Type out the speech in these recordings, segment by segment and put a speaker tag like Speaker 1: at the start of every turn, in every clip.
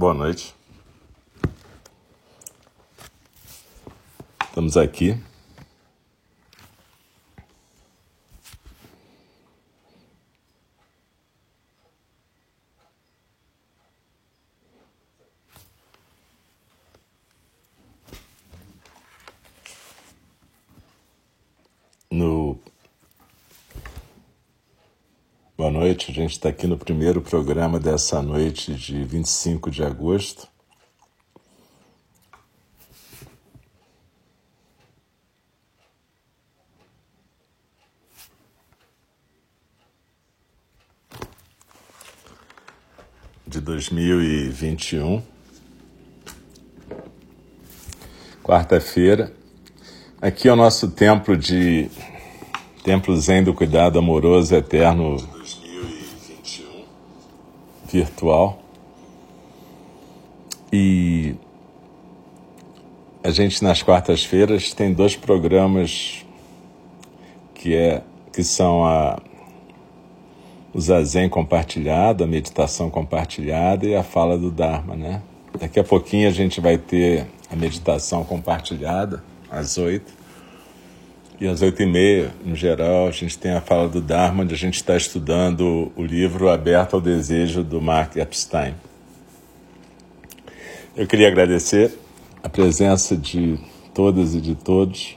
Speaker 1: Boa noite. Estamos aqui. No Boa noite, a gente está aqui no primeiro programa dessa noite de 25 de agosto. De 2021, quarta-feira. Aqui é o nosso templo de Templo Zen do Cuidado Amoroso Eterno virtual. E a gente nas quartas-feiras tem dois programas que é que são a o zazen compartilhado, a meditação compartilhada e a fala do Dharma, né? Daqui a pouquinho a gente vai ter a meditação compartilhada às oito e às oito e meia, no geral, a gente tem a fala do Dharma, onde a gente está estudando o livro Aberto ao Desejo, do Mark Epstein. Eu queria agradecer a presença de todas e de todos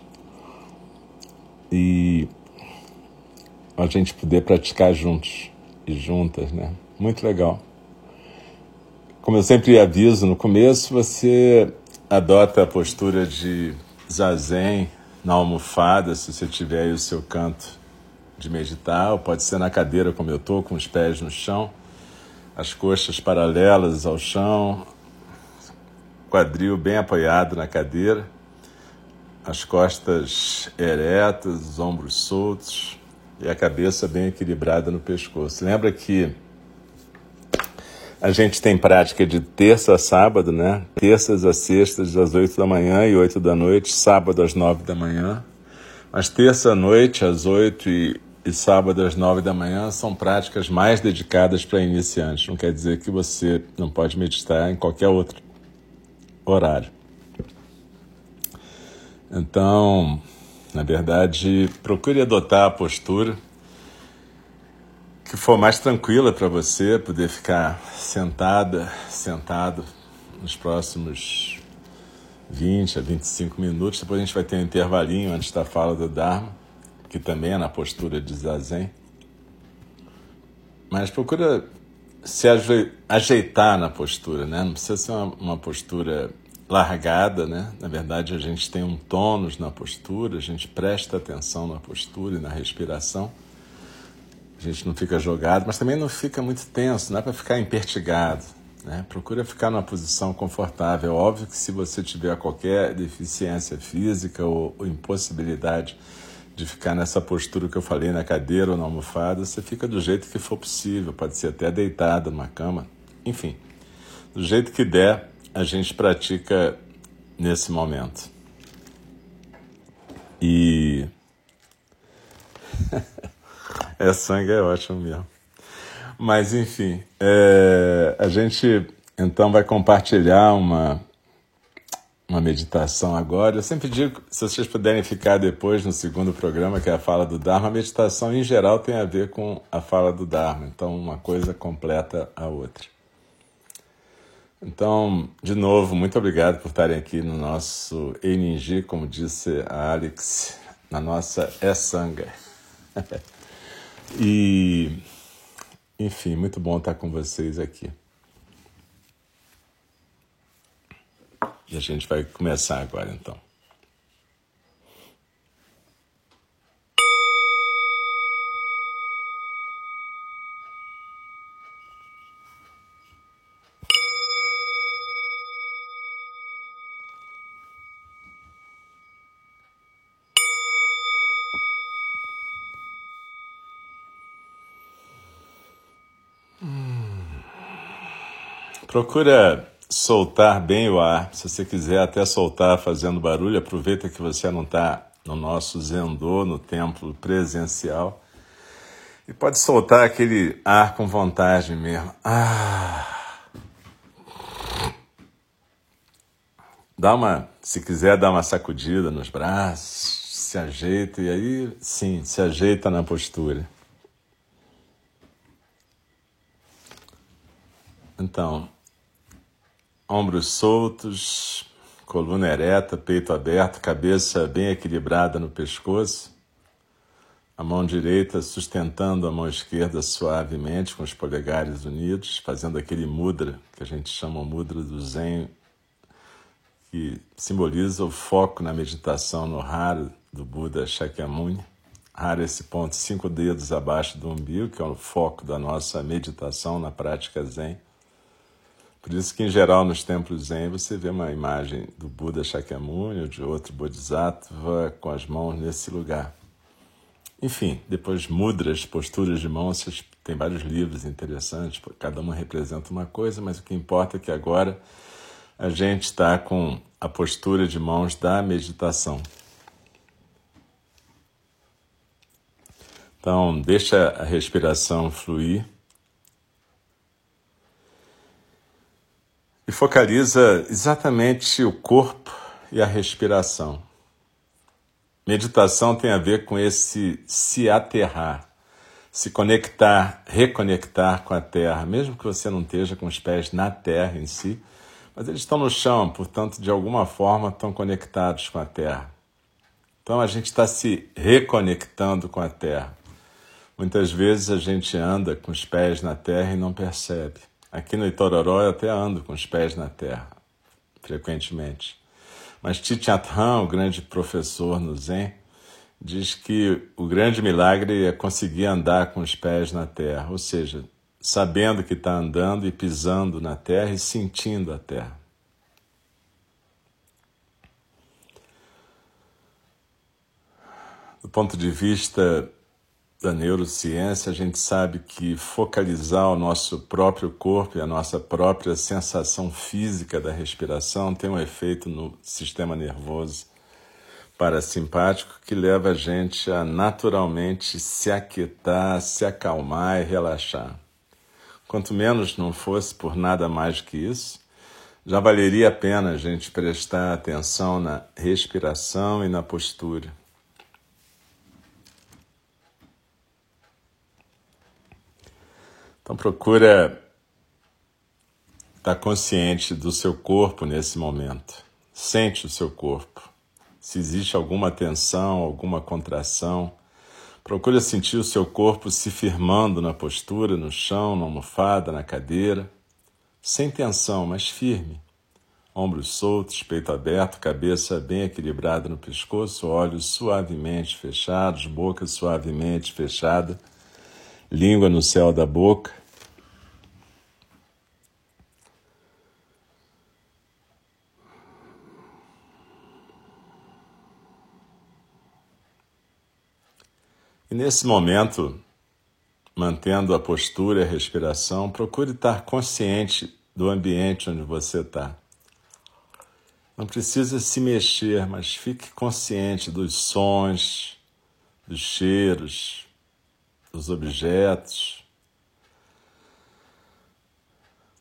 Speaker 1: e a gente poder praticar juntos e juntas, né? Muito legal. Como eu sempre aviso no começo, você adota a postura de zazen, na almofada, se você tiver aí o seu canto de meditar, ou pode ser na cadeira como eu estou, com os pés no chão, as coxas paralelas ao chão, quadril bem apoiado na cadeira, as costas eretas, os ombros soltos e a cabeça bem equilibrada no pescoço. Lembra que a gente tem prática de terça a sábado, né? Terças a sextas, às oito da manhã e oito da noite, sábado às nove da manhã. Mas terça à noite, às oito e, e sábado às nove da manhã, são práticas mais dedicadas para iniciantes. Não quer dizer que você não pode meditar em qualquer outro horário. Então, na verdade, procure adotar a postura que for mais tranquila para você poder ficar sentada, sentado nos próximos 20 a 25 minutos. Depois a gente vai ter um intervalinho antes da fala do Dharma, que também é na postura de Zazen. Mas procura se ajeitar na postura, né? Não precisa ser uma, uma postura largada, né? Na verdade, a gente tem um tônus na postura, a gente presta atenção na postura e na respiração a gente não fica jogado, mas também não fica muito tenso, não é para ficar impertigado. Né? Procura ficar numa posição confortável. Óbvio que se você tiver qualquer deficiência física ou, ou impossibilidade de ficar nessa postura que eu falei na cadeira ou na almofada, você fica do jeito que for possível, pode ser até deitado numa cama, enfim. Do jeito que der, a gente pratica nesse momento. E É, sangue é ótimo mesmo. Mas, enfim, é, a gente então vai compartilhar uma, uma meditação agora. Eu sempre digo, se vocês puderem ficar depois no segundo programa, que é a fala do Dharma, a meditação em geral tem a ver com a fala do Dharma, então uma coisa completa a outra. Então, de novo, muito obrigado por estarem aqui no nosso Eninji, como disse a Alex, na nossa E-Sanga. E, enfim, muito bom estar com vocês aqui. E a gente vai começar agora então. Procura soltar bem o ar. Se você quiser até soltar fazendo barulho, aproveita que você não está no nosso Zendô, no templo presencial. E pode soltar aquele ar com vontade mesmo. Ah. dá uma, se quiser dar uma sacudida nos braços, se ajeita e aí sim, se ajeita na postura. Então, ombros soltos, coluna ereta, peito aberto, cabeça bem equilibrada no pescoço, a mão direita sustentando a mão esquerda suavemente com os polegares unidos, fazendo aquele mudra que a gente chama mudra do Zen, que simboliza o foco na meditação no raro do Buda Shakyamuni. Hara é esse ponto cinco dedos abaixo do umbigo, que é o foco da nossa meditação na prática Zen. Por isso que, em geral, nos templos Zen, você vê uma imagem do Buda Shakyamuni ou de outro Bodhisattva com as mãos nesse lugar. Enfim, depois mudras, posturas de mãos, tem vários livros interessantes, cada uma representa uma coisa, mas o que importa é que agora a gente está com a postura de mãos da meditação. Então, deixa a respiração fluir. E focaliza exatamente o corpo e a respiração. Meditação tem a ver com esse se aterrar, se conectar, reconectar com a terra, mesmo que você não esteja com os pés na terra em si, mas eles estão no chão, portanto, de alguma forma estão conectados com a terra. Então a gente está se reconectando com a terra. Muitas vezes a gente anda com os pés na terra e não percebe. Aqui no Itororó eu até ando com os pés na terra, frequentemente. Mas Tichathan, o grande professor no Zen, diz que o grande milagre é conseguir andar com os pés na terra, ou seja, sabendo que está andando e pisando na terra e sentindo a terra. Do ponto de vista da neurociência, a gente sabe que focalizar o nosso próprio corpo e a nossa própria sensação física da respiração tem um efeito no sistema nervoso parasimpático que leva a gente a naturalmente se aquietar, se acalmar e relaxar. Quanto menos não fosse por nada mais que isso, já valeria a pena a gente prestar atenção na respiração e na postura. Então procura estar consciente do seu corpo nesse momento. Sente o seu corpo. Se existe alguma tensão, alguma contração, procura sentir o seu corpo se firmando na postura, no chão, na almofada, na cadeira, sem tensão, mas firme. Ombros soltos, peito aberto, cabeça bem equilibrada no pescoço, olhos suavemente fechados, boca suavemente fechada língua no céu da boca. E nesse momento, mantendo a postura e a respiração, procure estar consciente do ambiente onde você está. Não precisa se mexer, mas fique consciente dos sons, dos cheiros, dos objetos.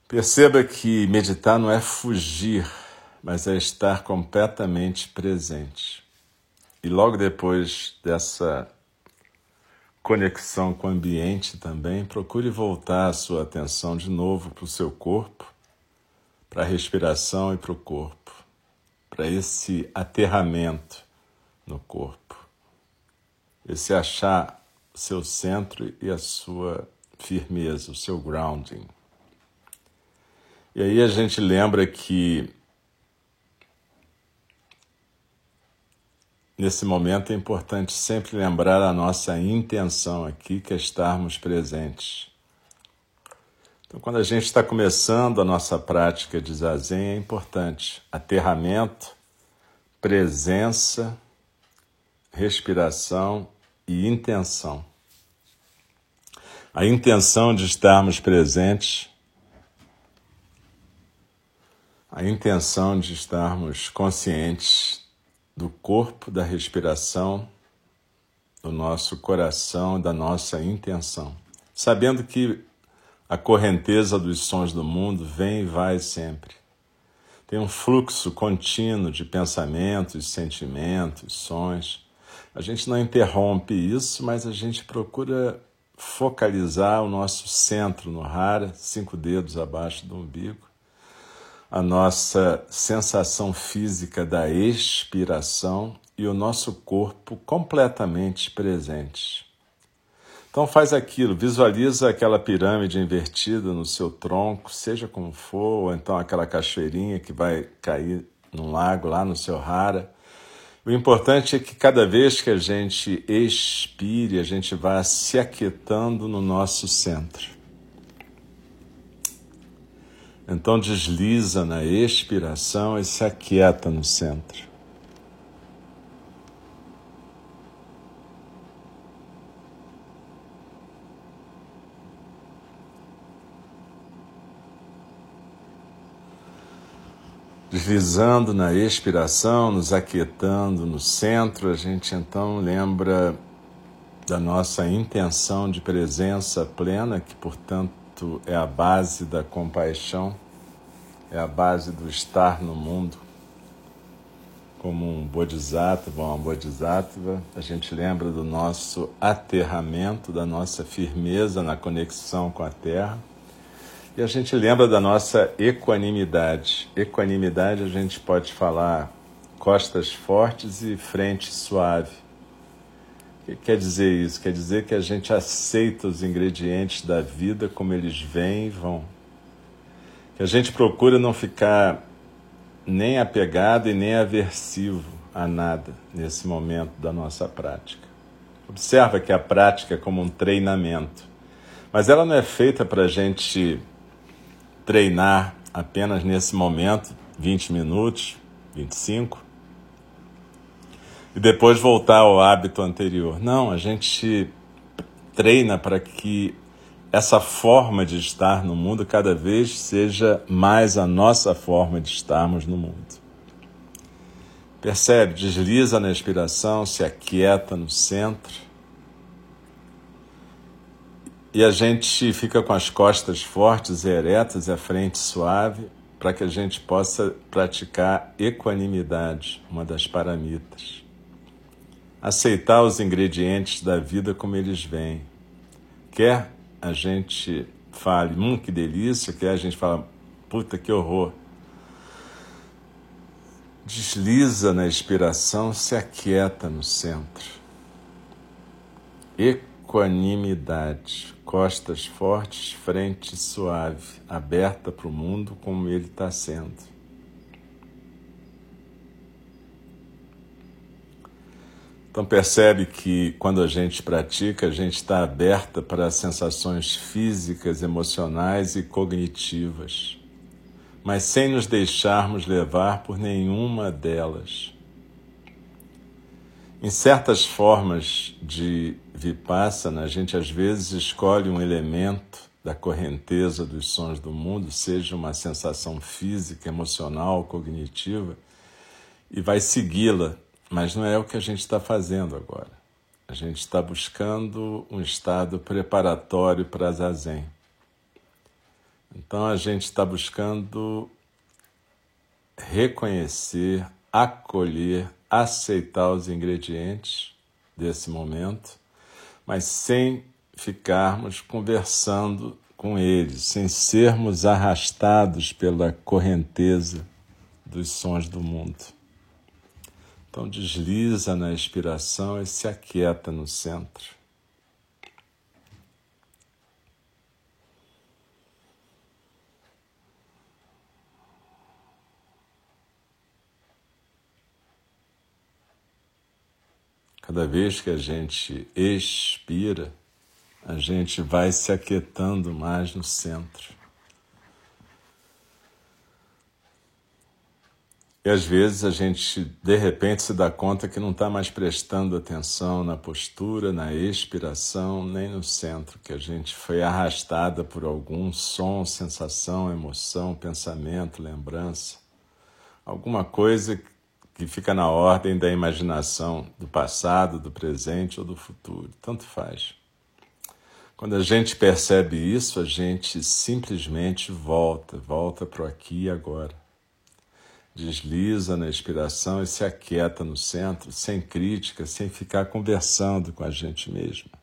Speaker 1: Perceba que meditar não é fugir, mas é estar completamente presente. E logo depois dessa conexão com o ambiente também, procure voltar a sua atenção de novo para o seu corpo, para a respiração e para o corpo, para esse aterramento no corpo, esse achar seu centro e a sua firmeza, o seu grounding. E aí a gente lembra que nesse momento é importante sempre lembrar a nossa intenção aqui, que é estarmos presentes. Então, quando a gente está começando a nossa prática de zazen, é importante aterramento, presença, respiração e intenção. A intenção de estarmos presentes, a intenção de estarmos conscientes do corpo, da respiração, do nosso coração, da nossa intenção, sabendo que a correnteza dos sons do mundo vem e vai sempre. tem um fluxo contínuo de pensamentos, sentimentos, sons. A gente não interrompe isso, mas a gente procura focalizar o nosso centro no rara, cinco dedos abaixo do umbigo, a nossa sensação física da expiração e o nosso corpo completamente presentes. Então faz aquilo, visualiza aquela pirâmide invertida no seu tronco, seja como for, ou então aquela cachoeirinha que vai cair num lago lá no seu rara. O importante é que cada vez que a gente expire, a gente vá se aquietando no nosso centro. Então desliza na expiração e se aquieta no centro. Deslizando na expiração, nos aquietando no centro, a gente então lembra da nossa intenção de presença plena, que portanto é a base da compaixão, é a base do estar no mundo. Como um bodhisattva, uma bodhisattva, a gente lembra do nosso aterramento, da nossa firmeza na conexão com a Terra e a gente lembra da nossa equanimidade. Equanimidade a gente pode falar costas fortes e frente suave. O que quer dizer isso? Quer dizer que a gente aceita os ingredientes da vida como eles vêm e vão. Que a gente procura não ficar nem apegado e nem aversivo a nada nesse momento da nossa prática. Observa que a prática é como um treinamento, mas ela não é feita para a gente treinar apenas nesse momento, 20 minutos, 25, e depois voltar ao hábito anterior. Não, a gente treina para que essa forma de estar no mundo cada vez seja mais a nossa forma de estarmos no mundo. Percebe? Desliza na expiração, se aquieta no centro e a gente fica com as costas fortes e eretas e a frente suave para que a gente possa praticar equanimidade, uma das paramitas. Aceitar os ingredientes da vida como eles vêm. Quer a gente fale, hum, que delícia, quer a gente fala, puta, que horror. Desliza na expiração, se aquieta no centro. Equanimidade costas fortes, frente suave, aberta para o mundo como ele está sendo. Então percebe que quando a gente pratica, a gente está aberta para sensações físicas, emocionais e cognitivas, mas sem nos deixarmos levar por nenhuma delas. Em certas formas de vipassana, a gente às vezes escolhe um elemento da correnteza dos sons do mundo, seja uma sensação física, emocional, cognitiva, e vai segui-la, mas não é o que a gente está fazendo agora. A gente está buscando um estado preparatório para zazen. Então a gente está buscando reconhecer, acolher aceitar os ingredientes desse momento, mas sem ficarmos conversando com eles, sem sermos arrastados pela correnteza dos sons do mundo. Então desliza na expiração e se aquieta no centro. Cada vez que a gente expira, a gente vai se aquietando mais no centro. E às vezes a gente de repente se dá conta que não está mais prestando atenção na postura, na expiração, nem no centro, que a gente foi arrastada por algum som, sensação, emoção, pensamento, lembrança, alguma coisa que fica na ordem da imaginação do passado, do presente ou do futuro, tanto faz. Quando a gente percebe isso, a gente simplesmente volta, volta para o aqui e agora. Desliza na expiração e se aquieta no centro, sem crítica, sem ficar conversando com a gente mesma.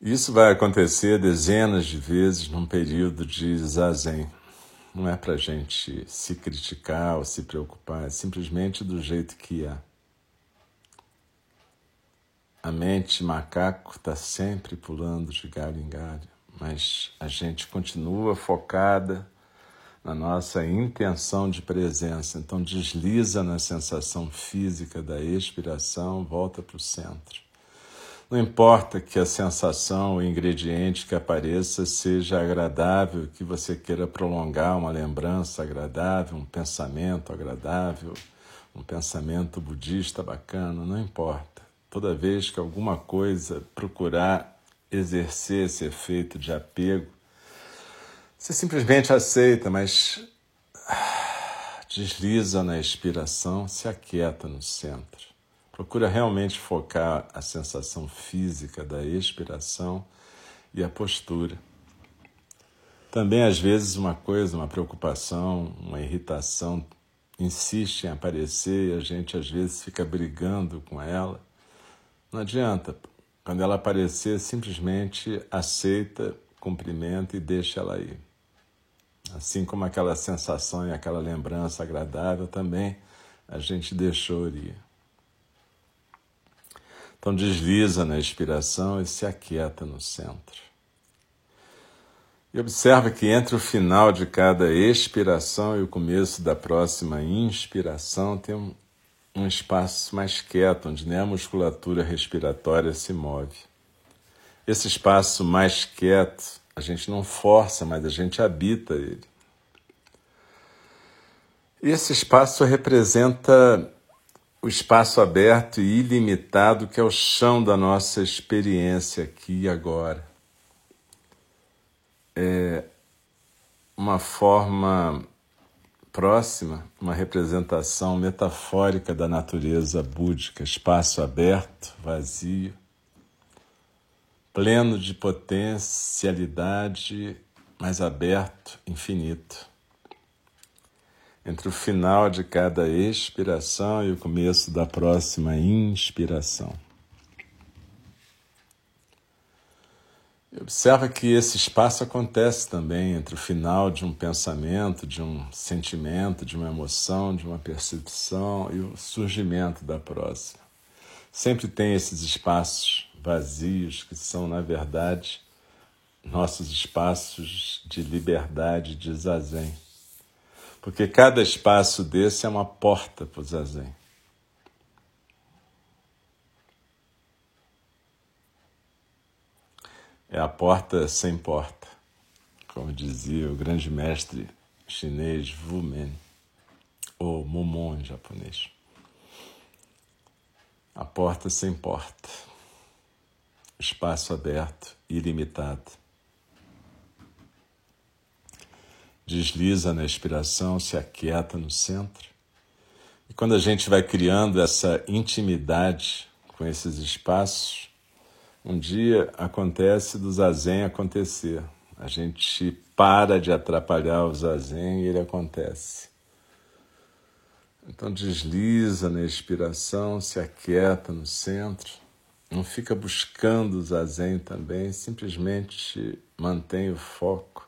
Speaker 1: Isso vai acontecer dezenas de vezes num período de zazen. Não é para gente se criticar ou se preocupar, é simplesmente do jeito que é. A mente macaco está sempre pulando de galho em galho, mas a gente continua focada na nossa intenção de presença. Então desliza na sensação física da expiração, volta para o centro. Não importa que a sensação, o ingrediente que apareça seja agradável, que você queira prolongar uma lembrança agradável, um pensamento agradável, um pensamento budista bacana, não importa toda vez que alguma coisa procurar exercer esse efeito de apego, você simplesmente aceita, mas desliza na expiração, se aquieta no centro. Procura realmente focar a sensação física da expiração e a postura. Também, às vezes, uma coisa, uma preocupação, uma irritação insiste em aparecer e a gente, às vezes, fica brigando com ela. Não adianta. Quando ela aparecer, simplesmente aceita, cumprimenta e deixa ela ir. Assim como aquela sensação e aquela lembrança agradável também a gente deixou ir. Então desliza na expiração e se aquieta no centro. E observa que entre o final de cada expiração e o começo da próxima inspiração tem um, um espaço mais quieto, onde nem a musculatura respiratória se move. Esse espaço mais quieto, a gente não força, mas a gente habita ele. E esse espaço representa o espaço aberto e ilimitado que é o chão da nossa experiência aqui e agora. É uma forma próxima, uma representação metafórica da natureza búdica, espaço aberto, vazio, pleno de potencialidade, mas aberto, infinito. Entre o final de cada expiração e o começo da próxima inspiração. Observa que esse espaço acontece também entre o final de um pensamento, de um sentimento, de uma emoção, de uma percepção e o surgimento da próxima. Sempre tem esses espaços vazios que são, na verdade, nossos espaços de liberdade, de zazen. Porque cada espaço desse é uma porta para o zazen. é a porta sem porta, como dizia o grande mestre chinês Wu Men, ou Momon em japonês. A porta sem porta, espaço aberto, ilimitado. Desliza na expiração, se aquieta no centro. E quando a gente vai criando essa intimidade com esses espaços, um dia acontece do zazen acontecer. A gente para de atrapalhar o zazen e ele acontece. Então desliza na expiração, se aquieta no centro. Não fica buscando o zazen também, simplesmente mantém o foco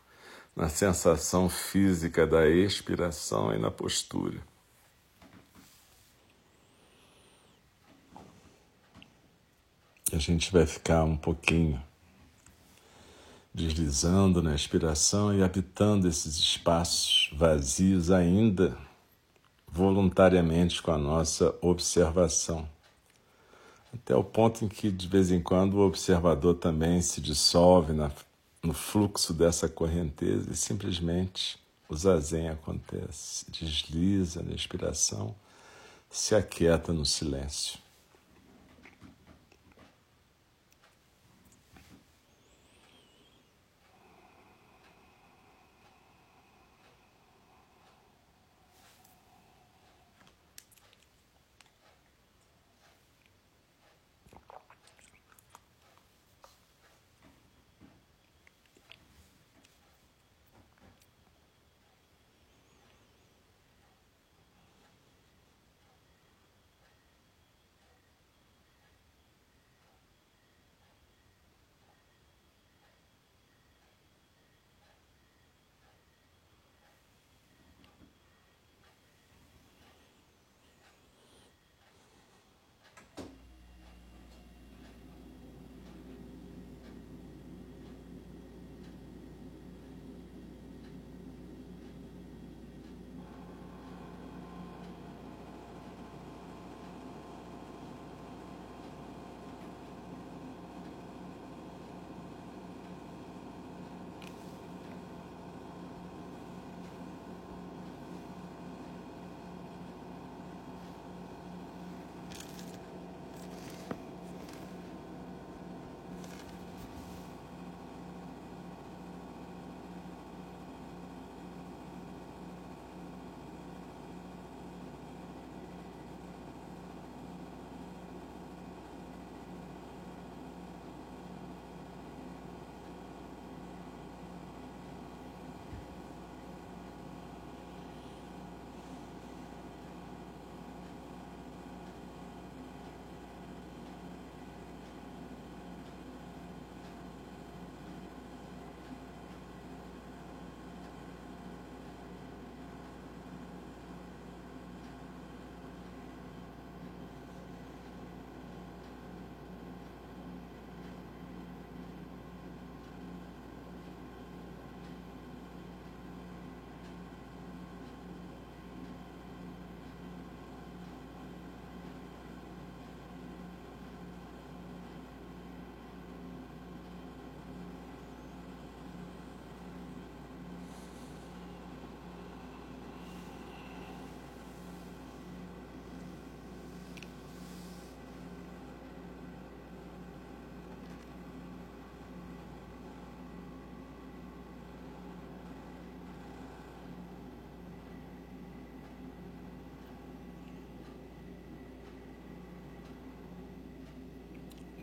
Speaker 1: na sensação física da expiração e na postura. A gente vai ficar um pouquinho deslizando na expiração e habitando esses espaços vazios ainda voluntariamente com a nossa observação. Até o ponto em que, de vez em quando, o observador também se dissolve na, no fluxo dessa correnteza e simplesmente o zazen acontece, desliza na expiração, se aquieta no silêncio.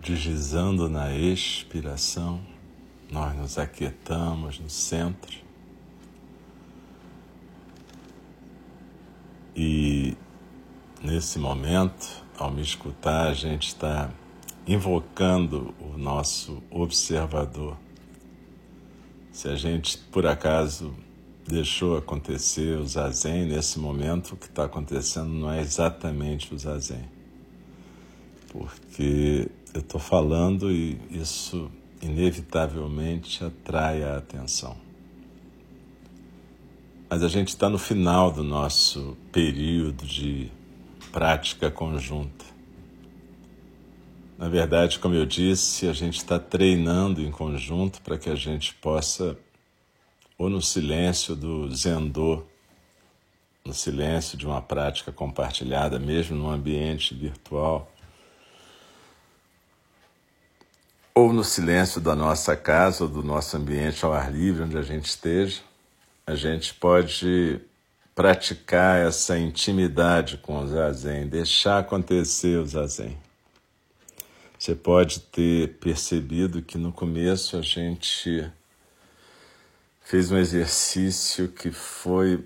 Speaker 1: Deslizando na expiração, nós nos aquietamos no centro e nesse momento, ao me escutar, a gente está invocando o nosso observador. Se a gente por acaso deixou acontecer o zazen nesse momento, o que está acontecendo não é exatamente o zazen, porque eu estou falando e isso inevitavelmente atrai a atenção. Mas a gente está no final do nosso período de prática conjunta. Na verdade, como eu disse, a gente está treinando em conjunto para que a gente possa, ou no silêncio do Zendô, no silêncio de uma prática compartilhada, mesmo num ambiente virtual, ou no silêncio da nossa casa ou do nosso ambiente ao ar livre, onde a gente esteja, a gente pode praticar essa intimidade com o zazen, deixar acontecer o zazen. Você pode ter percebido que no começo a gente fez um exercício que foi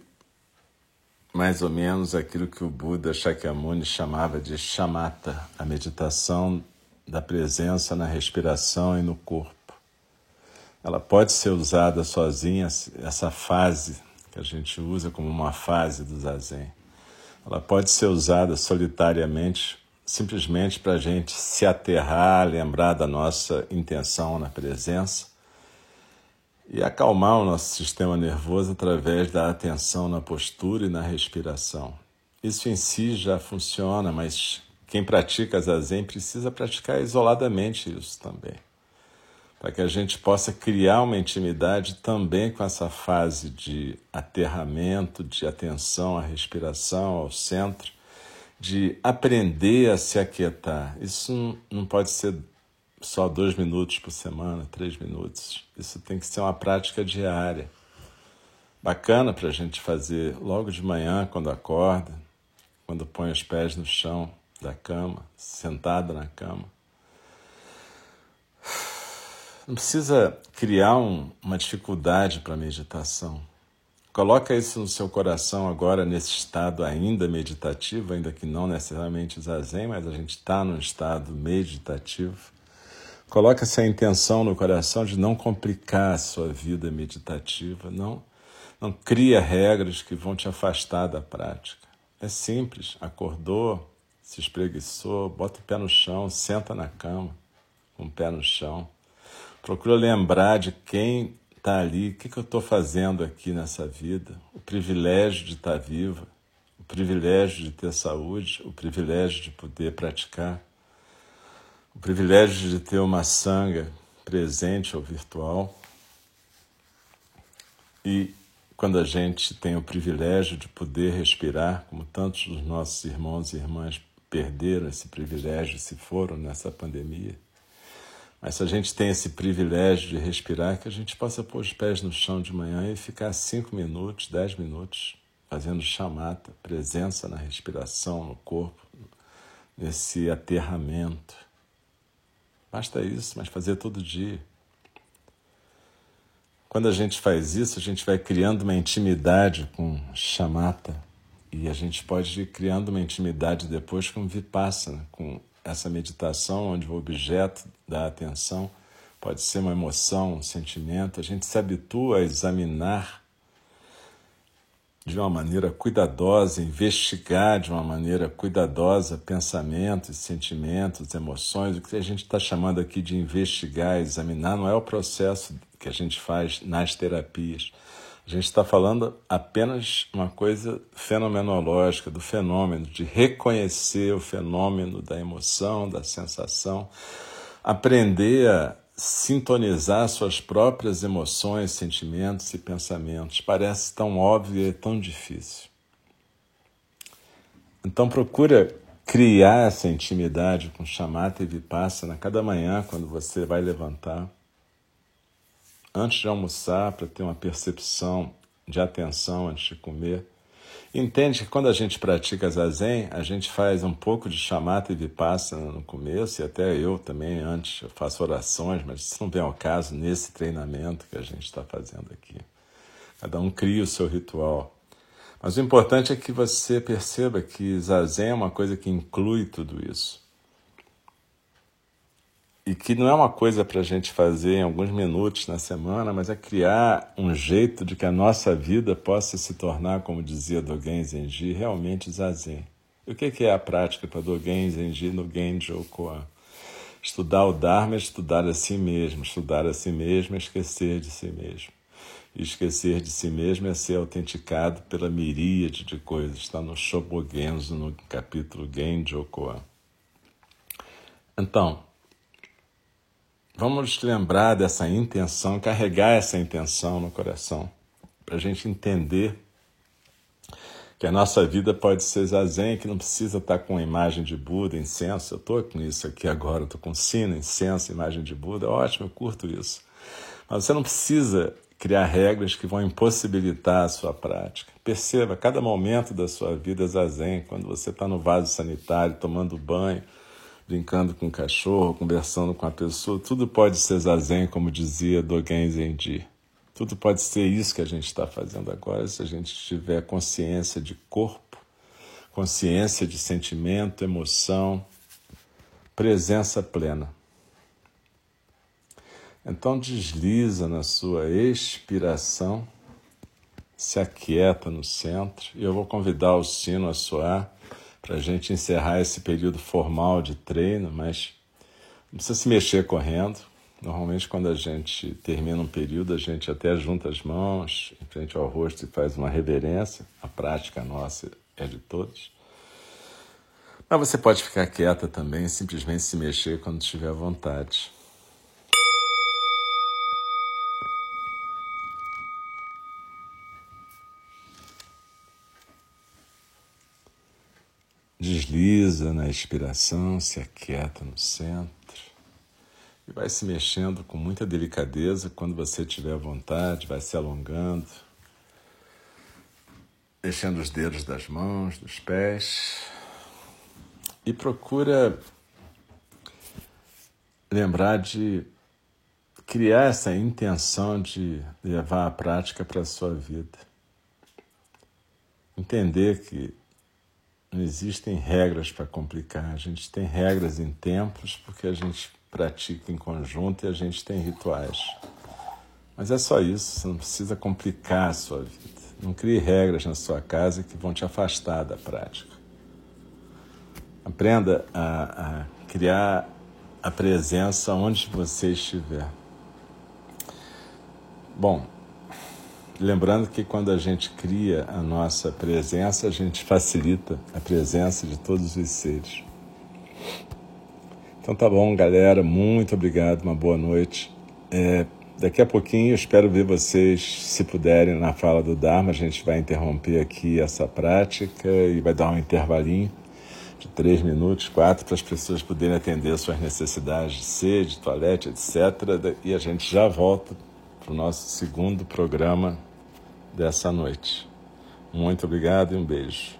Speaker 1: mais ou menos aquilo que o Buda Shakyamuni chamava de chamata, a meditação da presença na respiração e no corpo. Ela pode ser usada sozinha, essa fase que a gente usa como uma fase do zazen. Ela pode ser usada solitariamente, simplesmente para a gente se aterrar, lembrar da nossa intenção na presença e acalmar o nosso sistema nervoso através da atenção na postura e na respiração. Isso em si já funciona, mas quem pratica zazen precisa praticar isoladamente isso também, para que a gente possa criar uma intimidade também com essa fase de aterramento, de atenção à respiração, ao centro, de aprender a se aquietar. Isso não pode ser só dois minutos por semana, três minutos. Isso tem que ser uma prática diária. Bacana para a gente fazer logo de manhã, quando acorda, quando põe os pés no chão, da cama, sentada na cama. Não precisa criar um, uma dificuldade para a meditação. Coloca isso no seu coração agora, nesse estado ainda meditativo, ainda que não necessariamente zazen, mas a gente está num estado meditativo. Coloca essa intenção no coração de não complicar a sua vida meditativa, não, não cria regras que vão te afastar da prática. É simples, acordou, se espreguiçou, bota o pé no chão, senta na cama, com o pé no chão. Procura lembrar de quem está ali, o que, que eu estou fazendo aqui nessa vida, o privilégio de estar tá viva, o privilégio de ter saúde, o privilégio de poder praticar, o privilégio de ter uma sanga presente ou virtual. E quando a gente tem o privilégio de poder respirar, como tantos dos nossos irmãos e irmãs perderam esse privilégio, se foram nessa pandemia. Mas se a gente tem esse privilégio de respirar, que a gente possa pôr os pés no chão de manhã e ficar cinco minutos, dez minutos, fazendo chamata, presença na respiração, no corpo, nesse aterramento. Basta isso, mas fazer todo dia. Quando a gente faz isso, a gente vai criando uma intimidade com chamata, e a gente pode ir criando uma intimidade depois com vipassana, com essa meditação onde o objeto da atenção pode ser uma emoção, um sentimento. A gente se habitua a examinar de uma maneira cuidadosa, investigar de uma maneira cuidadosa pensamentos, sentimentos, emoções. O que a gente está chamando aqui de investigar, examinar, não é o processo que a gente faz nas terapias a gente está falando apenas uma coisa fenomenológica, do fenômeno, de reconhecer o fenômeno da emoção, da sensação, aprender a sintonizar suas próprias emoções, sentimentos e pensamentos. Parece tão óbvio e tão difícil. Então procura criar essa intimidade com chamata e vipassana cada manhã quando você vai levantar antes de almoçar, para ter uma percepção de atenção antes de comer. Entende que quando a gente pratica zazen, a gente faz um pouco de chamata e vipassana no começo, e até eu também antes eu faço orações, mas isso não vem ao caso nesse treinamento que a gente está fazendo aqui. Cada um cria o seu ritual. Mas o importante é que você perceba que zazen é uma coisa que inclui tudo isso. E que não é uma coisa para a gente fazer em alguns minutos na semana, mas é criar um jeito de que a nossa vida possa se tornar, como dizia Dogen Zenji, realmente zazen. E o que é a prática para Dogen Zenji no Genjo Koan? Estudar o Dharma é estudar a si mesmo, estudar a si mesmo é esquecer de si mesmo. E esquecer de si mesmo é ser autenticado pela miríade de coisas. Está no Shobogenzo, no capítulo Genjo Koan. Então, Vamos lembrar dessa intenção, carregar essa intenção no coração, para a gente entender que a nossa vida pode ser zazen, que não precisa estar com a imagem de Buda, incenso. Eu estou com isso aqui agora, estou com sino, incenso, imagem de Buda, ótimo, eu curto isso. Mas você não precisa criar regras que vão impossibilitar a sua prática. Perceba, cada momento da sua vida é zazen, quando você está no vaso sanitário, tomando banho, brincando com o cachorro, conversando com a pessoa, tudo pode ser zazen, como dizia Dogen Zenji. Tudo pode ser isso que a gente está fazendo agora, se a gente tiver consciência de corpo, consciência de sentimento, emoção, presença plena. Então desliza na sua expiração, se aquieta no centro, e eu vou convidar o sino a soar para a gente encerrar esse período formal de treino, mas não precisa se mexer correndo. Normalmente, quando a gente termina um período, a gente até junta as mãos em frente ao rosto e faz uma reverência. A prática nossa é de todos. Mas você pode ficar quieta também, simplesmente se mexer quando tiver vontade. Desliza na expiração, se aquieta no centro e vai se mexendo com muita delicadeza quando você tiver vontade, vai se alongando, mexendo os dedos das mãos, dos pés e procura lembrar de criar essa intenção de levar a prática para a sua vida. Entender que não existem regras para complicar. A gente tem regras em templos porque a gente pratica em conjunto e a gente tem rituais. Mas é só isso, você não precisa complicar a sua vida. Não crie regras na sua casa que vão te afastar da prática. Aprenda a, a criar a presença onde você estiver. Bom, Lembrando que quando a gente cria a nossa presença, a gente facilita a presença de todos os seres. Então tá bom, galera. Muito obrigado, uma boa noite. É, daqui a pouquinho eu espero ver vocês, se puderem, na fala do Dharma. A gente vai interromper aqui essa prática e vai dar um intervalinho de três minutos, quatro, para as pessoas poderem atender suas necessidades de sede, toalete, etc. E a gente já volta para o nosso segundo programa dessa noite. Muito obrigado e um beijo.